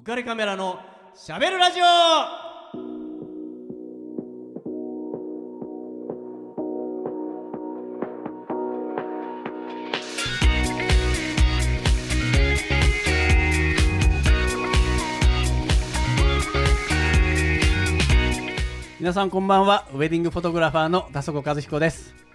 浮かれカメラのしゃべるラジオ。皆さんこんばんは。ウェディングフォトグラファーの田底和彦です。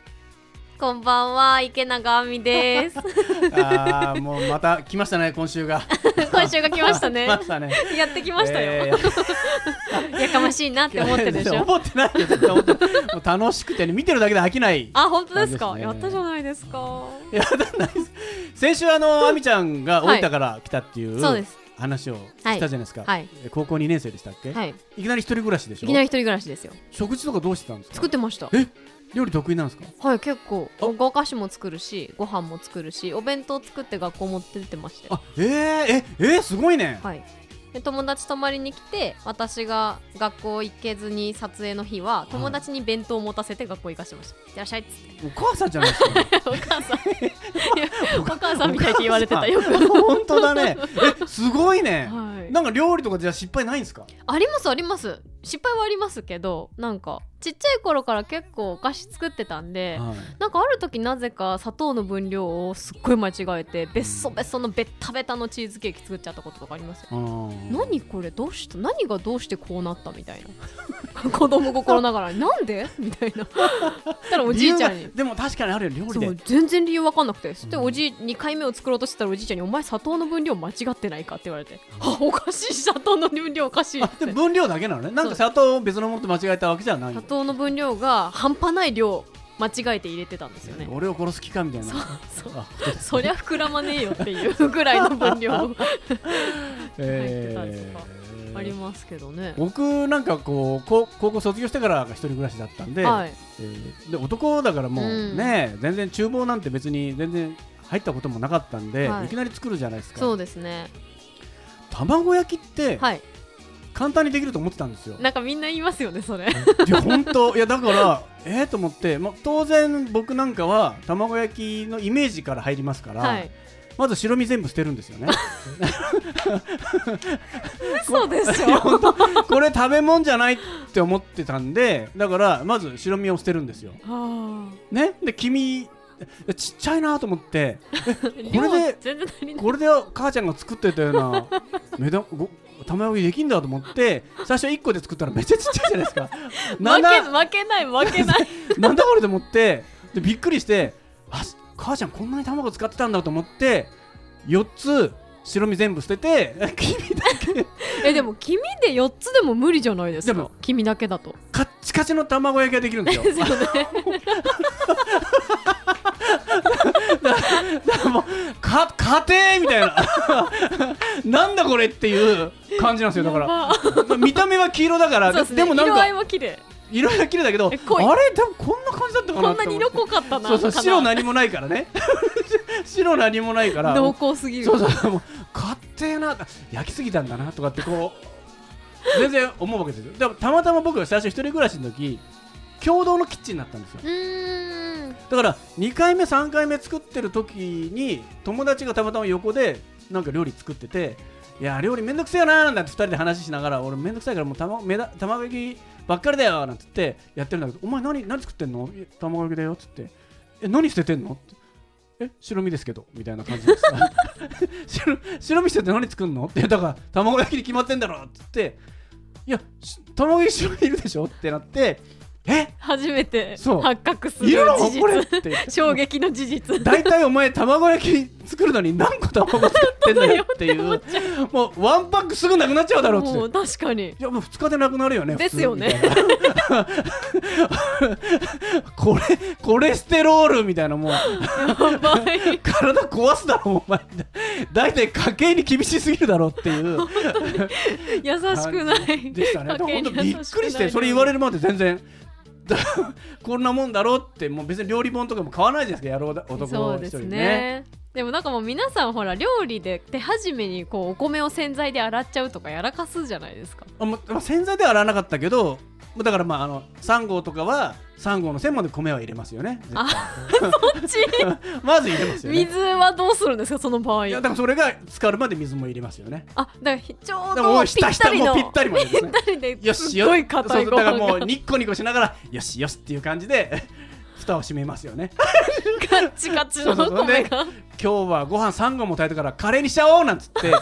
こんばんは、池永亜美です。あーもうまた来ましたね今週が 今週が来ましたね。来ましたねやってきましたよ。えー やかましいなって思ってるでしょ。思ってないよ絶対思ってないもう楽しくてね見てるだけで飽きないあ、本当ですか？やったじゃないですか。いやだないです先週あの亜美ちゃんが大分から来たっていう、そうです。話をしたじゃないですか、はい。え高校2年生でしたっけ、はい。い、きなり一人暮らしでしょ？いきなり一人暮らしですよ。食事とかどうしてたんですか？作ってました。え？料理得意なんですか？はい、結構。あ。お菓子も作るし、ご飯も作るし、お弁当作って学校持ってってましたよ。あえー、ええー、すごいね、はい。で友達泊まりに来て私が学校行けずに撮影の日は友達に弁当を持たせて学校行かしてました。いらっしゃいっつって。お母さんじゃないですか。お母さん。お母さんみたいって言われてたよ。く、本当だね。えすごいね、はい、なんか料理とかじゃ失敗ないんですか？ありますあります失敗はありますけどなんかちっちゃい頃から結構お菓子作ってたんではい。なんかある時なぜか砂糖の分量をすっごい間違えてべっそべっそのベッタベタのチーズケーキ作っちゃったこととかありますよあー。何これ？どうした何がどうしてこうなったみたいな。子供心ながらになんで？みたいな。たらおじいちゃんに。でも確かにあるよ料理で。全然理由わかんなくて。そしておじい2回目を作ろうとしてたらおじいちゃんに「お前砂糖の分量間違ってないか?」って言われて「あ。おかしい。砂糖の分量おかしい」分量だけなのね。なんか砂糖を別のものと間違えたわけじゃない砂糖の分量が半端ない量間違えて入れてたんですよね。俺を殺す気かみたいな。そうそう。あ そりゃ膨らまねえよっていうぐらいの分量 入ってたりとかありますけどね。僕なんかこう高高校卒業してからが一人暮らしだったんで,、はい。えーで男だからもううん。ね、全然厨房なんて別に全然入ったこともなかったんで、はい。い、きなり作るじゃないですか。そうですね。卵焼きってはい簡単にできると思ってたんですよ、なんかみんな言いますよねそれ。いや本当。いやだからえー、と思って、まあ、当然僕なんかは卵焼きのイメージから入りますから、はい。まず白身全部捨てるんですよね。そうですよ本当。これ食べ物じゃないって思ってたんでだからまず白身を捨てるんですよ。はね？で黄身えちっちゃいなと思って。あ これで量全然足りない。これで母ちゃんが作ってたような。目玉ご卵焼きできんだと思って最初1個で作ったらめっちゃちっちゃいじゃないですか。なんだ負け負けない負けない。なんだこれと思ってでびっくりしてあ母ちゃんこんなに卵使ってたんだと思って4つ白身全部捨てて黄身だけ。えでも黄身で4つでも無理じゃないですでもか黄身だけだと。カッチカチの卵焼きができるんですよ。ですよねらもうか家庭みたいな。なんだこれっていう感じなんですよ。だから見た目は黄色だからですね。でもなん色合いかは綺麗。色が綺麗だけどあれ？多分こんな感じだったかなこんなに色濃かったなそうそう白何もないからね。白何もないから。濃厚すぎる。そうそうもう勝手な焼きすぎたんだなとかってこう全然思うわけですよ。でもたまたま僕が最初一人暮らしの時共同のキッチンだったんですよ。うーんだから2回目3回目作ってる時に友達がたまたま横でなんか料理作ってていや料理めんどくせえよなーなんて2人で話しながら俺めんどくさいからもう卵めだ卵焼きばっかりだよなんて言ってやってるんだけどお前何何作ってんの？卵焼きだよっつって。え何捨ててんの？って。え白身ですけど。みたいな感じです。白白身捨てて何作んの？って。だから卵焼きに決まってんだろって言って。いやし卵焼き白身いるでしょ？ってなってえ？初めて発覚する事実。て。衝撃の事実。大体お前卵焼き作るのに何個卵作ってんだよっていう。もうワンパックすぐなくなっちゃうだろうって。確かに。いやもう2日でなくなるよねですよね。これコレステロールみたいなもう 体壊すだろお前。大体家計に厳しすぎるだろうっていう。優しくない。でしたね。びっくりしてそれ言われるまで全然だ こんなもんだろうってもう別に料理本とかも買わないじゃないですか野郎だ男そうです一人ね。ねでもなんかもう皆さんほら料理で手始めにこうお米を洗剤で洗っちゃうとかやらかすじゃないですか。あもうまあ洗剤では洗わなかったけどうだからまああの3号とかは3号の線まで米は入れますよね。絶対。こっち？まず入れますよね。水はどうするんですかその場合。いやだからそれが浸かるまで水も入れますよね。あだからちょうどぴったりのぴったりまでですね。ぴったりでよしよすっごい硬いそうごだからもう飯がニッコニコしながらよしよしっていう感じで蓋を閉めますよね。カッチカチの。米が今日はご飯3合も炊いたからカレーにしちゃおうなんつって。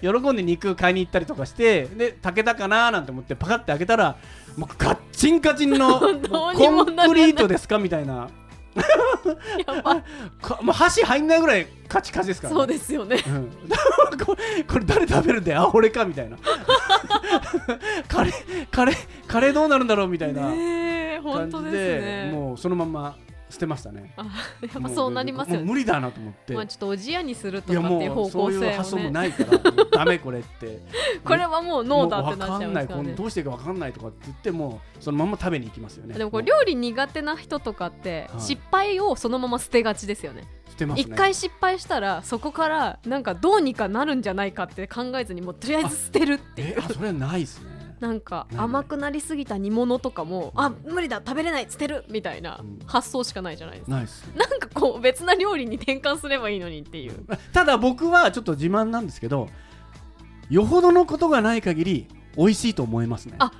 喜んで肉買いに行ったりとかしてで炊けたかななんて思ってパカって開けたらもうガッチンカチンの コンクリートですかみたいなやば。かもう箸入んないぐらいカチカチですから、ね、そうですよね。うん、これこれ誰食べるんだよ？あ俺か？みたいな。カレーカレーカレーどうなるんだろう？みたいなねえ本感じ当ですでねもうそのまま捨てましたね。あ やっぱそうなりますよね。もう無理だなと思って、まあちょっとおじやにするとかっていう方もうそういう向性発想もをねないからダメこれって。これはもうノーだってなっちゃいますからね。どうしていいか分かんないとかって言ってもそのまま食べに行きますよね。でもこれ料理苦手な人とかってはい。失敗をそのまま捨てがちですよね。捨てますね。一回失敗したらそこからなんかどうにかなるんじゃないかって考えずにもうとりあえず捨てるっていう。えあそれないですねなんか甘くなりすぎた煮物とかもあ無理だ食べれない捨てるみたいなうん。発想しかないじゃないですか。ないですなんかこう別な料理に転換すればいいのにっていう。ただ僕はちょっと自慢なんですけどよほどのことがない限り美味しいと思いますね。あ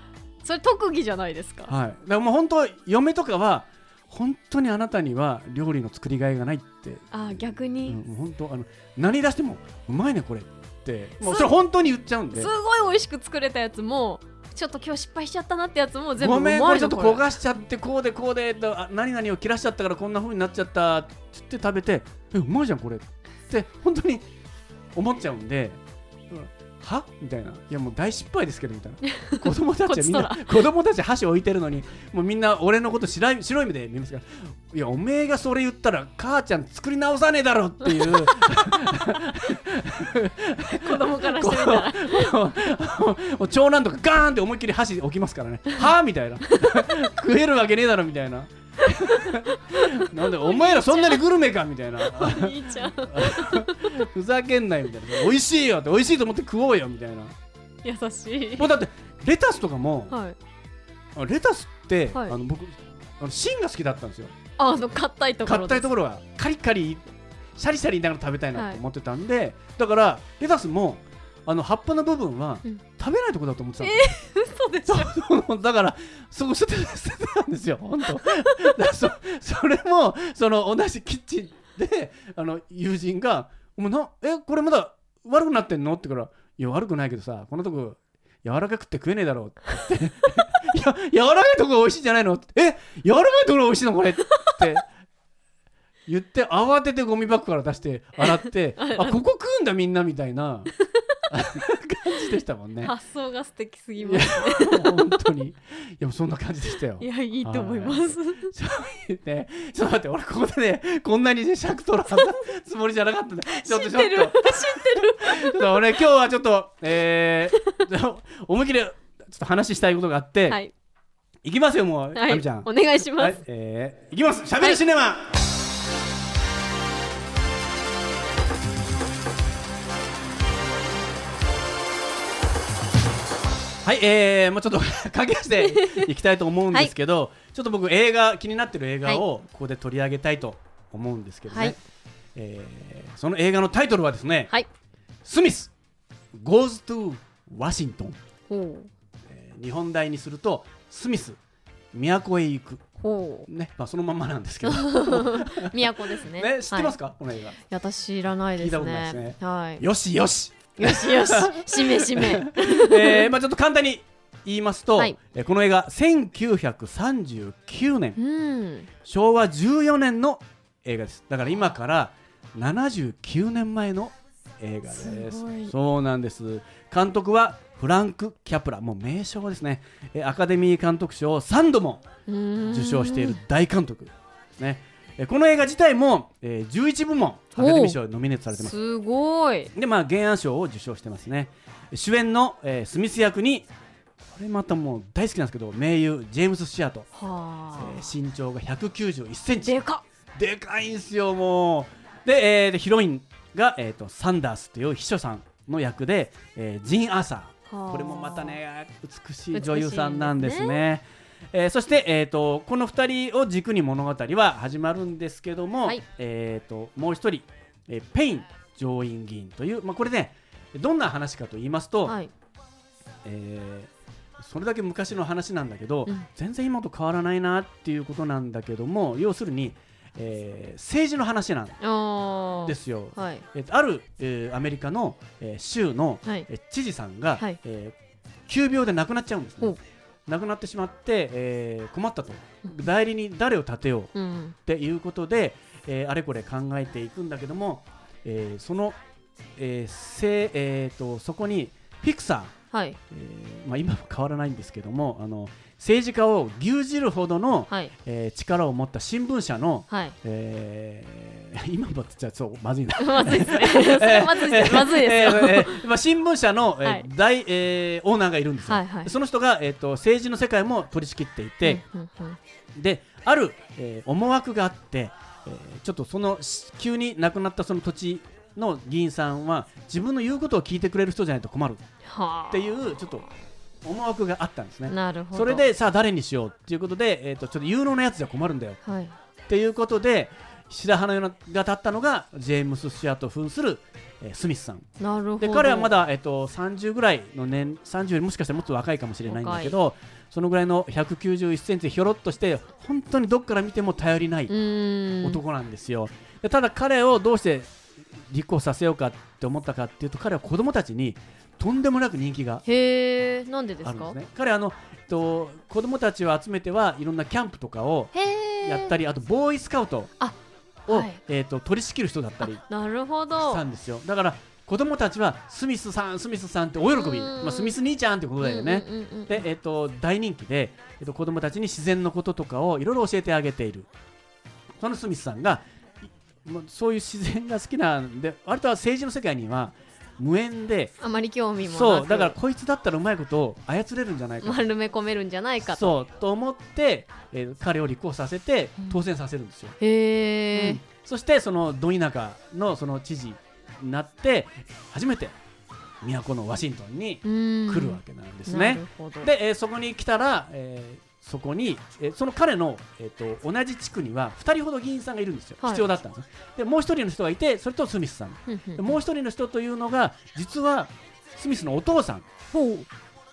それ特技じゃないですか。はい。だからもう本当嫁とかは本当にあなたには料理の作りがいがないって。あ逆うんに、もう本当あの何出してもうまいねこれって。もうそれ本当に言っちゃうんで。すごい美味しく作れたやつもちょっと今日失敗しちゃったなってやつも全部ごめんこれちょっと焦がしちゃってこうでこうで何々を切らしちゃったからこんな風になっちゃったって言って食べてえうまいじゃんこれって本当に思っちゃうんで、うんは？みたいな。いやもう大失敗ですけどみたいな。子供たちはみんな子供たち箸置いてるのにもうみんな俺のこと白い白い目で見ますから。いやおめえがそれ言ったら母ちゃん作り直さねえだろっていう。子供からしてみたら。もう長男とかガーンって思いっきり箸置きますからね。はあみたいな。食えるわけねえだろみたいな なんでお前らそんなにグルメかみたいな。ふざけんなよみたいな。美味しいよって美味しいと思って食おうよみたいな。優しい。もうだってレタスとかもはい。あレタスって、はい。あの僕あの芯が好きだったんですよ。あの硬いところ硬いところがカリカリシャリシャリ言いながら食べたいなと思ってたんで、だからレタスもあの葉っぱの部分はうん食べないところだと思ってたんですよ、嘘でしょ。そうだからそこ捨てて捨ててたんですよ。本当。そそれもその同じキッチンであの友人が「お前なえこれまだ悪くなってんの?」って言うから「いや悪くないけどさこのとこ柔らかくって食えねえだろ」って。言って「いや柔らかいとこが美味しいんじゃないの?」って「え柔らかいところが美味しいのこれ」って。言って慌ててゴミ箱から出して洗って あここ食うんだみんなみたいな。感じでしたもんね。発想が素敵すぎますね。本当に。いやそんな感じでしたよ。い。やいいと思います。ね、ちょっと待って俺ここでねこんなにね尺取るつもりじゃなかったんだ。ちょっとちょっと。知ってる。ちょっと俺今日はちょっとえー、思いっきりちょっと話したいことがあって、、はい。いきますよもう、はい。ちゃん。お願いします、はい、えー、いきます。しゃべるシネマ、はい、えー、もうちょっと 駆け足で いきたいと思うんですけど、ちょっと僕映画気になってる映画をここで取り上げたいと思うんですけどね、はい。えーその映画のタイトルはですね、はい。スミス Goes to Washington、ほえー日本題にするとスミス都へ行く。う。ほね、まあそのままなんですけど、う 都ですね。ね、知ってますか、か、この映画。いや私知らないです聞いたことないねですね。はい。よしよし。よしよししめしめ。えー、まあちょっと簡単に言いますと、はい。えーこの映画1939年。うん。昭和14年の映画です。だから今から79年前の映画です。すそうなんです。監督はフランク・キャプラ。もう名称ですね。えーアカデミー監督賞を3度も受受賞している大監督ですね。えーこの映画自体も、えー11部門アカデミー賞にノミネートされてます。すごい。でまあ原案賞を受賞してますね。主演の、えースミス役にこれまたもう大好きなんですけど名優ジェームス・シアト、はえー身長が191センチ。あでかでかいんすよもう。で,、えーでヒロインが、えー、とサンダースという秘書さんの役で、えージン・アーサー。ここれもまたね美しい女優さんなんですね。えーそして、えー、とこの2人を軸に物語は始まるんですけども、はい。えー、ともう一人、えーペイン上院議員という、まあ、これねどんな話かと言いますと、はい。えーそれだけ昔の話なんだけど、うん。全然今と変わらないなっていうことなんだけども要するに、えー政治の話なんですよ。はい。えーとある、えーアメリカの、えー州の、はい。えー知事さんが、はい。えー急病で亡くなっちゃうんですね。亡くなってしまって、えー困ったと。代理に誰を立てよう。うん。っていうことで、えーあれこれ考えていくんだけども、えーその、えーせえー、とそこにフィクサーはい。えーまあ、今も変わらないんですけどもあの政治家を牛耳るほどの、はい。えー力を持った新聞社の、はい。えー 今もって言っちゃそうまずいな。まずいです まずいですまずいですよ。えーえーまあ、新聞社の、えーはい。大、えーオーナーがいるんですよ。はいはい。でその人が、えー、と政治の世界も取り仕切っていて、である、えー思惑があって、えーちょっとそのし急に亡くなったその土地の議員さんは自分の言うことを聞いてくれる人じゃないと困るはあ。っていうちょっと思惑があったんですね。なるほど。それでさあ誰にしようっていうことで、えー、とちょっと有能なやつじゃ困るんだよ。はい。っていうことで白羽のが立ったのがジェームス・シアと扮する、えースミスさん。なるほど。で彼はまだ、えー、と30ぐらいの年30よりもしかしたらもっと若いかもしれないんだけどそのぐらいの191センチでひょろっとして本当にどっから見ても頼りない男なんですよ、でただ彼をどうして立候補させようかって思ったかっていうと彼は子供たちにとんでもなく人気がへえなんでですか？彼あの、えっと、子供たちを集めてはいろんなキャンプとかをやったりあとボーイスカウトあを、はい。えっと取り仕切る人だったりなるほしどたんですよ。だから子供たちはスミスさんスミスさんって大喜び、うん。まあ、スミス兄ちゃんってことだよね、で、えっと大人気で、えっと子供たちに自然のこととかをいろいろ教えてあげている。そのスミスさんがいまあそういう自然が好きなんで割とは政治の世界には無縁であまり興味もそうだからこいつだったらうまいこと操れるんじゃないか丸め込めるんじゃないかと。そうと思って、えー彼を立候補させてうん。当選させるんですよ、へえうん。そしてそのど田舎のその知事になって初めて都のワシントンに来来るわけなんですなね、で、えーそこに来たら、えーそこに、えーその彼の、えー、と同じ地区には2人ほど議員さんがいるんですよ、はい。必要だったんですよでもう一人の人がいてそれとスミスさん。もう一人の人というのが実はスミスのお父さん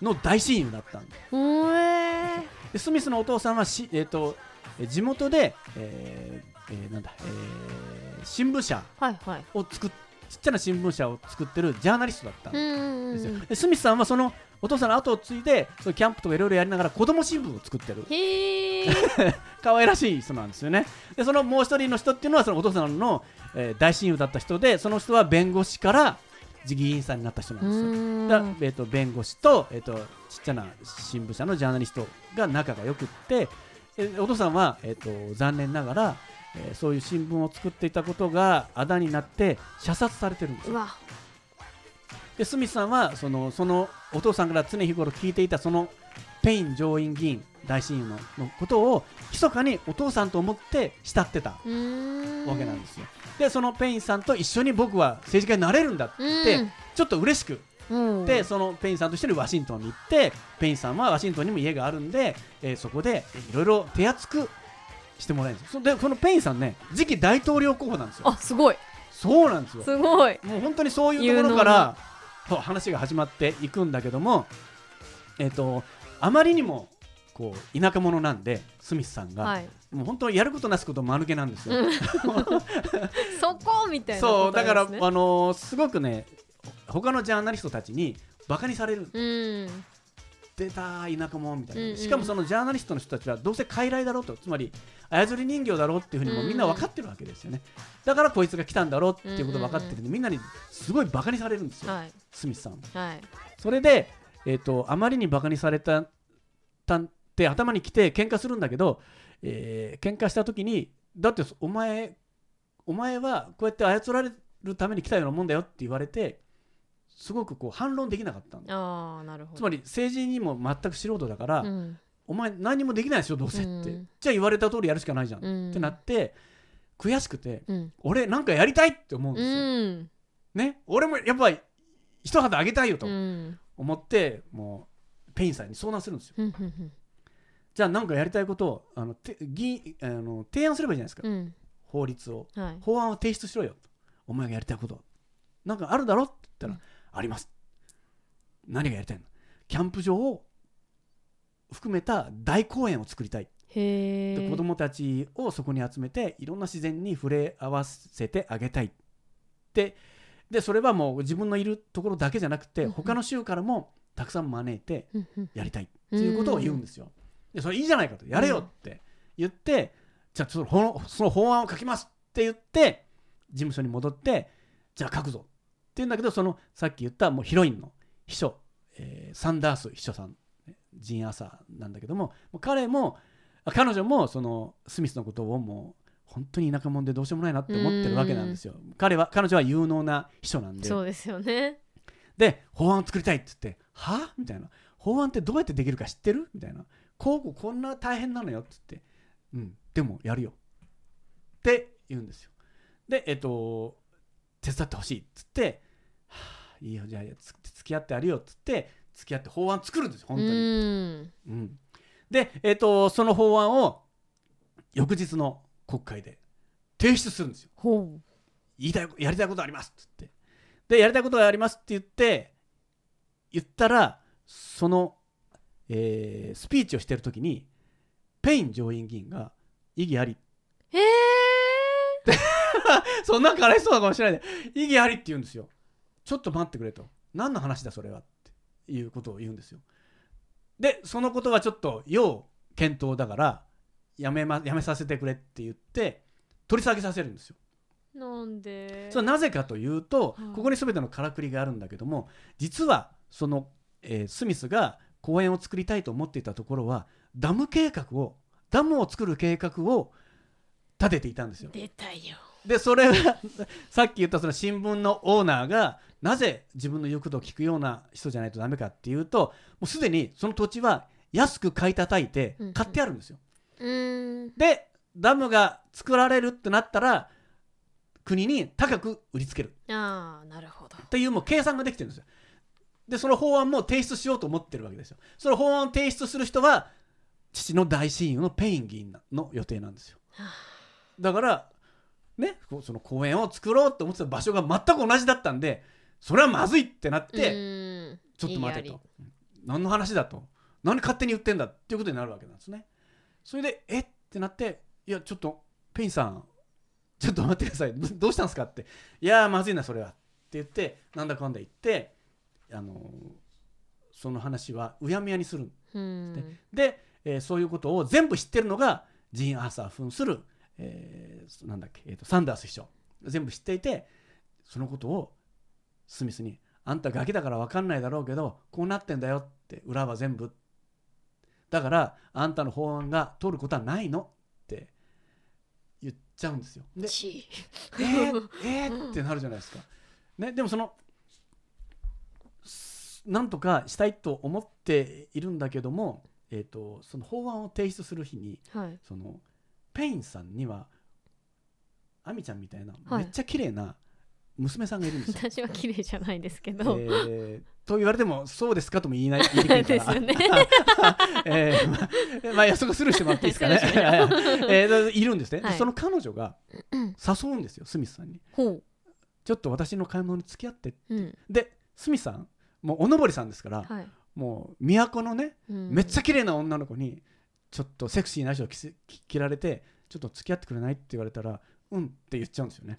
の大親友だったんでえでスミスのお父さんはし、えー、とえー地元で、えーえーなんだえー新聞社はいはい。を作っちっちゃな新聞社を作ってるジャーナリストだったんですよ、スミスさんはそのお父さんの後を継いでそのキャンプとかいろいろやりながら子供新聞を作ってる。へえ 可愛らしい人なんですよね。でそのもう一人の人っていうのはそのお父さんの、えー大親友だった人でその人は弁護士から議員さんになった人なんですよ。だえー、と弁護士と,、えー、とちっちゃな新聞社のジャーナリストが仲が良くって、えーお父さんは、えー、と残念ながら、えーそういう新聞を作っていたことがあだになって射殺されてるんですよでスミスさんはそのそのお父さんから常日頃聞いていたそのペイン上院議員大親友ののことを密かにお父さんと思って慕ってたわけなんですよ。でそのペインさんと一緒に僕は政治家になれるんだってうん。ちょっと嬉しく。うん。でそのペインさんと一緒にワシントンに行ってペインさんはワシントンにも家があるんで、えーそこでいろいろ手厚くしてもらえるんですでそのペインさんね次期大統領候補なんですよ。あすごい。そうなんですよ。すごい。もう本当にそういうところから話が始まっていくんだけどもえっ、とあまりにもこう田舎者なんでスミスさんが、はい。もう本当やることなすこと間抜けなんですよ、う んそこみたいなそうだから、あのーすごくね他のジャーナリストたちにバカにされる。うん出た田舎者みたいな、うんうんしかもそのジャーナリストの人たちはどうせ傀儡だろうと。つまり操り人形だろうっていうふうにもみんな分かってるわけですよね、だからこいつが来たんだろうっていうこと分かってるんで、みんなにすごいバカにされるんですよ、はい。スミスさんはい。それで、えー、とあまりにバカにされたたんって頭に来て喧嘩するんだけど、えー喧嘩した時にだってお前お前はこうやって操られるために来たようなもんだよって言われてすごくこう反論できなかったああなるほど。つまり政治にも全く素人だから、うん。お前何もできないでしょどうせって、うん。じゃあ言われた通りやるしかないじゃん、うん。ってなって悔しくてうん。俺なんかやりたいって思うんうですよ、ん。ね？俺もやっぱり一旗あげたいよと、うん。思ってもうペインさんに相談するんですよ。じゃあ何かやりたいことをあのて議あの提案すればいいじゃないですか、うん。法律を。うんはい。法案を提出しろよ。とお前がやりたいこと。なんかあるだろって言ったら、うんあります。何がやりたいの？キャンプ場を含めた大公園を作りたい。で子供たちをそこに集めていろんな自然に触れ合わせてあげたい。ででそれはもう自分のいるところだけじゃなくて他の州からもたくさん招いてやりたい。っていうことを言うんですよ。でそれいいじゃないかと。やれよって言って、じゃあその法その法案を書きますって言って事務所に戻ってじゃあ書くぞって言うんだけどそのさっき言ったもうヒロインの秘書、えーサンダース秘書さんジン・アサーなんだけども彼もあ彼女もそのスミスのことをもう本当に田舎者でどうしようもないなって思ってるわけなんですよ。彼は彼女は有能な秘書なんで。そうですよね。で法案を作りたいって言って「は？みたいな「法案ってどうやってできるか知ってる?」みたいな「こうこうこんな大変なのよ」って言って「うんでもやるよ」って言うんですよ。でえっと手伝ってほしいっつって「はあいいよじゃあつ付き合ってやるよ」っつって付き合って法案作るんですよ本当に。うん。うん、で、えっとその法案を翌日の国会で提出するんですよ。言いたいやりたいことありますっつって。でやりたいことがありますって言って言ったらその、えースピーチをしてる時にペイン上院議員が異議あり。へえ そんなかわいそうなかもしれないで。異議ありって言うんですよちょっと待ってくれと。何の話だそれはっていうことを言うんですよ。でそのことはちょっと要検討だからやめ,、ま、やめさせてくれって言って取り下げさせるんですよ。なんで？それはなぜかというと、はい。ここに全てのからくりがあるんだけども実はその、えースミスが公園を作りたいと思っていたところはダム計画をダムを作る計画を立てていたんですよ。出たよでそれは さっき言ったその新聞のオーナーがなぜ自分の言うことを聞くような人じゃないとダメかっていうともうすでにその土地は安く買い叩いてうんうん買ってあるんですよ。うーんでダムが作られるってなったら国に高く売りつけるああなるほどっていうもう計算ができてるんですよ。でその法案も提出しようと思ってるわけですよ。その法案を提出する人は父の大親友のペイン議員の予定なんですよ。はあだからねその公園を作ろうと思ってた場所が全く同じだったんでそれはまずいってなっうて、ちょっと待てと。何の話だと。何勝手に言ってんだっていうことになるわけなんですね。それでえ？ってなっていやちょっとペインさんちょっと待ってください。どどうしたんですかって。いやーまずいなそれは。って言ってなんだかんだ言ってあのーその話はうやむやにするうん。で、えーそういうことを全部知ってるのがジーン・アーサー扮する、えーなんだっけ、えーとサンダース秘書全部知っていてそのことをスミスに「あんたガキだから分かんないだろうけどこうなってんだよ」って裏は全部。だからあんたの法案が通ることはないのって言っちゃうんですよ。でちえー、えーってなるじゃないですか。ね、でもそのすなんとかしたいと思っているんだけども、えー、とその法案を提出する日にはい。そのペインさんにはアミちゃんみたいな、はい。めっちゃ綺麗な娘さんがいるんですよ。私は綺麗じゃないですけえど、ーと言われてもそうですかとも言いない 言いにくいから。ですよね。えーまあ、まあ、そこスルーしてもらっていいですかね。スルーしえーいるんですね、ではい。その彼女が誘うんですよ、スミスさんに。ほう、ちょっと私の買い物に付き合って。うん。で、スミスさん、もうおのぼりさんですから、はい。もう都のね、うん。めっちゃ綺麗な女の子に、ちょっとセクシーな衣装を着られて、ちょっと付き合ってくれないって言われたら、うんって言っちゃうんですよね。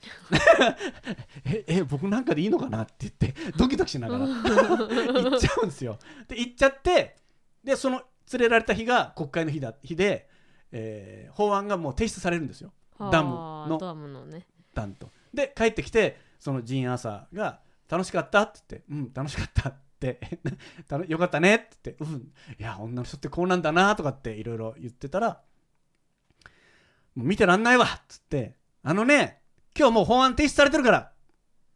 え、え、僕なんかでいいのかなって言って、ドキドキしながら 行っちゃうんですよ。で、行っちゃって、で、その連れられた日が国会の日だ日で、えー法案がもう提出されるんですよ。ダムのダムのねダンと。で、帰ってきて、そのジン・アーサーが、楽しかったって言って、うん、楽しかったって、たのよかったねって言って、うん、いや、女の人ってこうなんだなとかっていろいろ言ってたら、もう見てらんないわっつって、あのね、今日もう法案提出されてるから、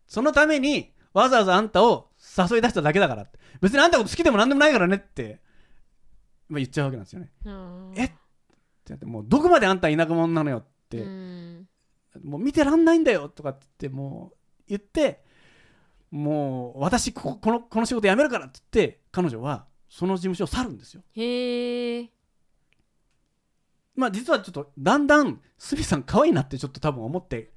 そのためにわざわざあんたを誘い出しただけだからって、別にあんたのこと好きでもなんでもないからねって、まあ、言っちゃうわけなんですよね。うん。えって言ってもうどこまであんた田舎者なのよって、うん。もう見てらんないんだよとかって言ってもう言ってもう私こここのこの仕事辞めるからって言って彼女はその事務所を去るんですよ。へえまあ実はちょっとだんだん鷲見さん可愛いなってちょっと多分思って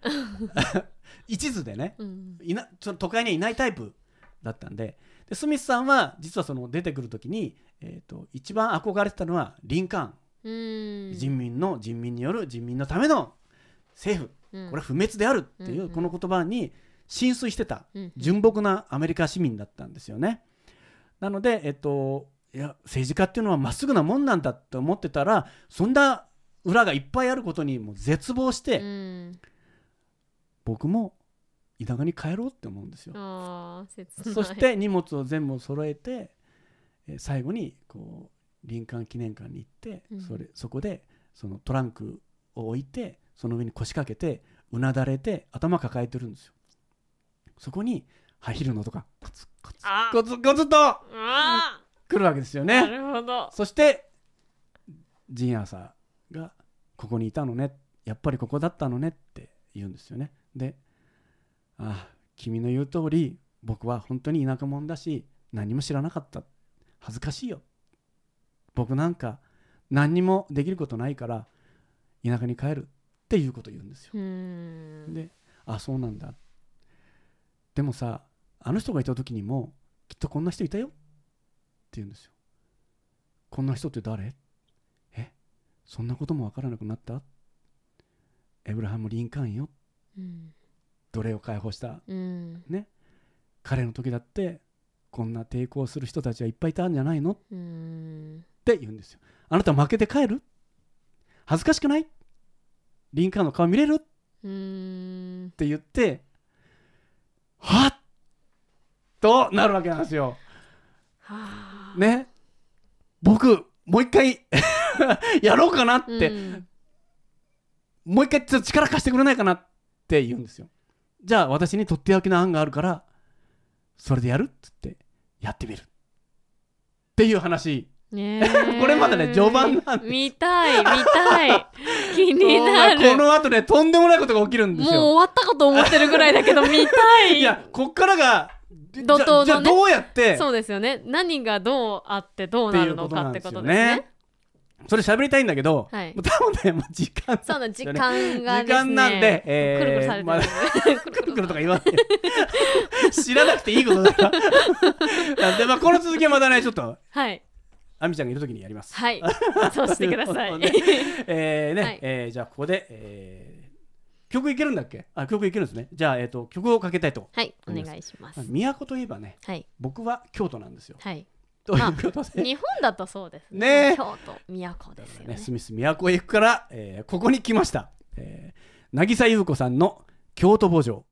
一途でねうん。いなちょ都会にはいないタイプだったんででスミスさんは実はその出てくる時に、えー、と一番憧れてたのはリンカーン、うん。人民の人民による人民のための政府。うん。これは不滅であるっていう、この言葉に浸水してたうん純朴なアメリカ市民だったんですよね。なので、えっと、いや政治家っていうのはまっすぐなもんなんだって思ってたらそんな裏がいっぱいあることにもう絶望して、うん僕も田舎に帰ろうって思うんですよ。そして荷物を全部揃えて、えー最後にこう林間記念館に行って、うんそれそこでそのトランクを置いてその上に腰掛けてうなだれて頭抱えてるんですよ。そこにハイヒールの音がコツコツあコツコツとあ来るわけですよーなね。るほど。そしてジンアーサーがここにいたのね。やっぱりここだったのねって言うんですよね。でああ君の言う通り僕は本当に田舎者だし何も知らなかった。恥ずかしいよ。僕なんか何にもできることないから田舎に帰るっていうことを言うんですよ。うん。であそうなんだでもさあの人がいた時にもきっとこんな人いたよ。って言うんですよ。こんな人って誰？え？そんなこともわからなくなった？エブラハム・リンカーンよ。うん。奴隷を解放した。うん。ね？彼の時だってこんな抵抗する人たちはいっぱいいたんじゃないの？っうん。て言うんですよ。あなた負けて帰る？恥ずかしくない？リンカーンの顔見れる？うん。って言ってはっとなるわけなんですよ。はあ。ね。僕もう一回 やろうかなって、うん。もう一回ちょっと力貸してくれないかなって言うんですよ。じゃあ私にとっておきの案があるからそれでやるっつってやってみるっていう話ね えこれまだね序盤なんです。見たい見たい。気になる。この後ねとんでもないことが起きるんですよ。もう終わったかと思ってるぐらいだけど見たい。いやこっからが怒涛のね。じゃあどうやって？そうですよね。何がどうあってどうなるのかってことですね。それ喋りたいんだけど、はい。もう多分ねもう時間そうな時間がですね。時間なんでえーくるくるされてる。まあくるくるくるくるとか言わない。知らなくていいことだから。で、まあ、この続きはまたねちょっとはい亜美ちゃんがいる時にやります。はい。そうしてください。とうことでえーね、はい。えーじゃあここで、えー曲いけるんだっけ？あ曲いけるんですね。じゃあ、えー、と曲をかけたいと。はいお願いします。都といえばねはい。僕は京都なんですよ。はい。ということで。日本だとそうですね。え京都都ですよねね、スミス都へ行くから、えーここに来ました、えー、渚優子さんの京都墓場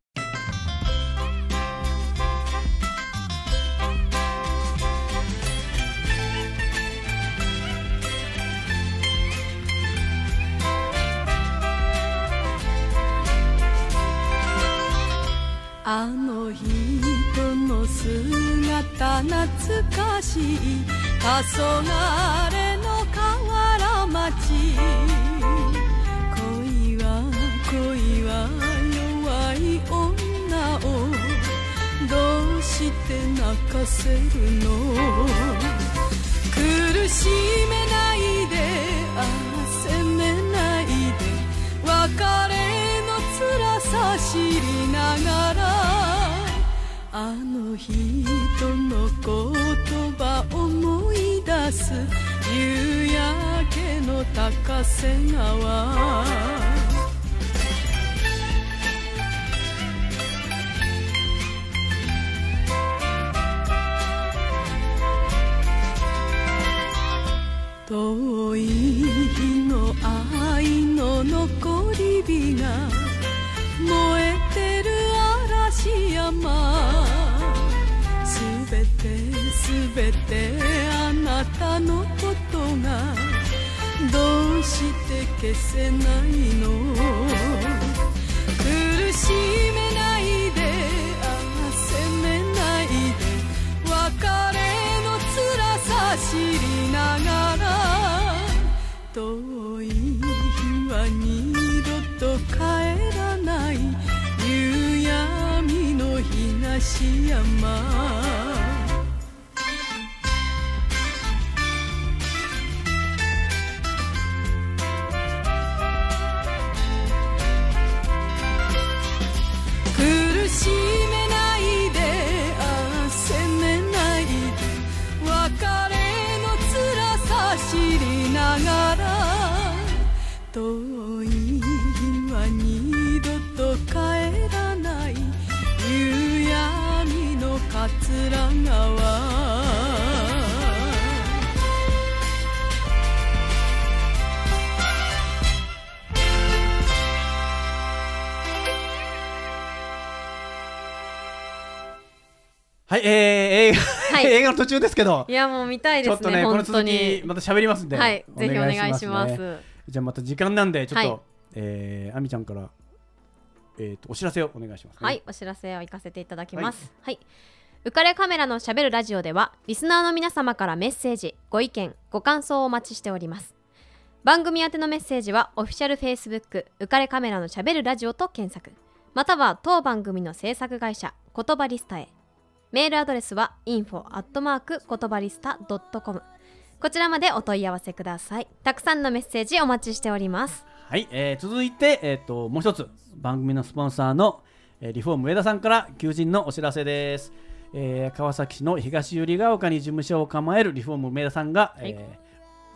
黄昏の河原町。恋は恋は弱い女をどうして泣かせるの？苦しめないで責めないで別れの辛さ知りながらあの人の言葉思いす。夕焼けの高瀬川。遠い日の愛の残り火が燃えてる嵐山。全てあなたのことがどうして消せないの？はい、えー、映画、はい映画の途中ですけどいやもう見たいですねちょっとねこの本当続にきまた喋りますんで、はいぜひお願いしますねじゃあまた時間なんでちょっと、はいえー、あみちゃんからえー、とお知らせをお願いします、ね、はい、お知らせを行かせていただきます。はい。浮かれカメラのしゃべるラジオでは、リスナーの皆様からメッセージ、ご意見、ご感想をお待ちしております。番組宛てのメッセージは、オフィシャル Facebook、浮かれカメラのしゃべるラジオと検索。または、当番組の制作会社、言葉リスタへ。メールアドレスは、info アットマーク言葉リスタ .com。こちらまでお問い合わせください。たくさんのメッセージお待ちしております。はい、えー、続いて、えー、ともう一つ番組のスポンサーの、えーリフォーム上田さんから求人のお知らせです、えー川崎市の東百合ヶ丘に事務所を構えるリフォーム梅田さんが、はいえー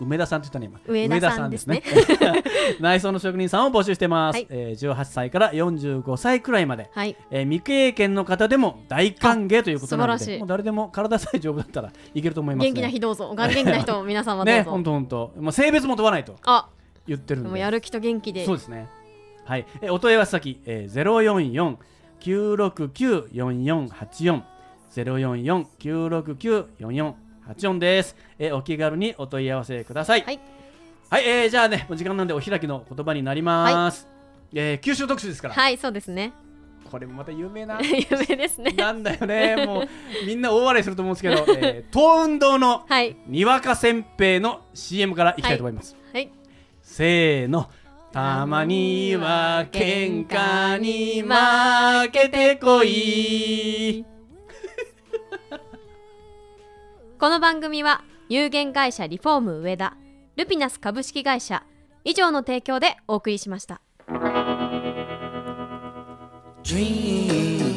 梅田さんって言ったね今上田さんですね 内装の職人さんを募集してます、はいえー18歳から45歳くらいまで、はい。えー未経験の方でも大歓迎ということなのあ素晴らしいでもう誰でも体さえ丈夫だったらいけると思います、ね、元気な日どうぞ。元気な人、皆様どう ねぞ。本当本当もう性別も問わないとあ、言ってるんでもうやる気と元気で。そうですね。はい。えお問い合わせ先、えー、044-969-4484。044-969-4484です、えーお気軽にお問い合わせください。はい。はい、えーじゃあね、もう時間なんでお開きの言葉になります。えー九州特集ですから、はい、そうですね。これもまた有名な。有名ですね。なんだよね、もうみんな大笑いすると思うんですけど、えー、東運動のはい。にわかせんべいの CM からいきたいと思います。はい。せーの。たまには喧嘩に負けてこい。この番組は有限会社リフォーム上田ルピナス株式会社以上の提供でお送りしました。Dream,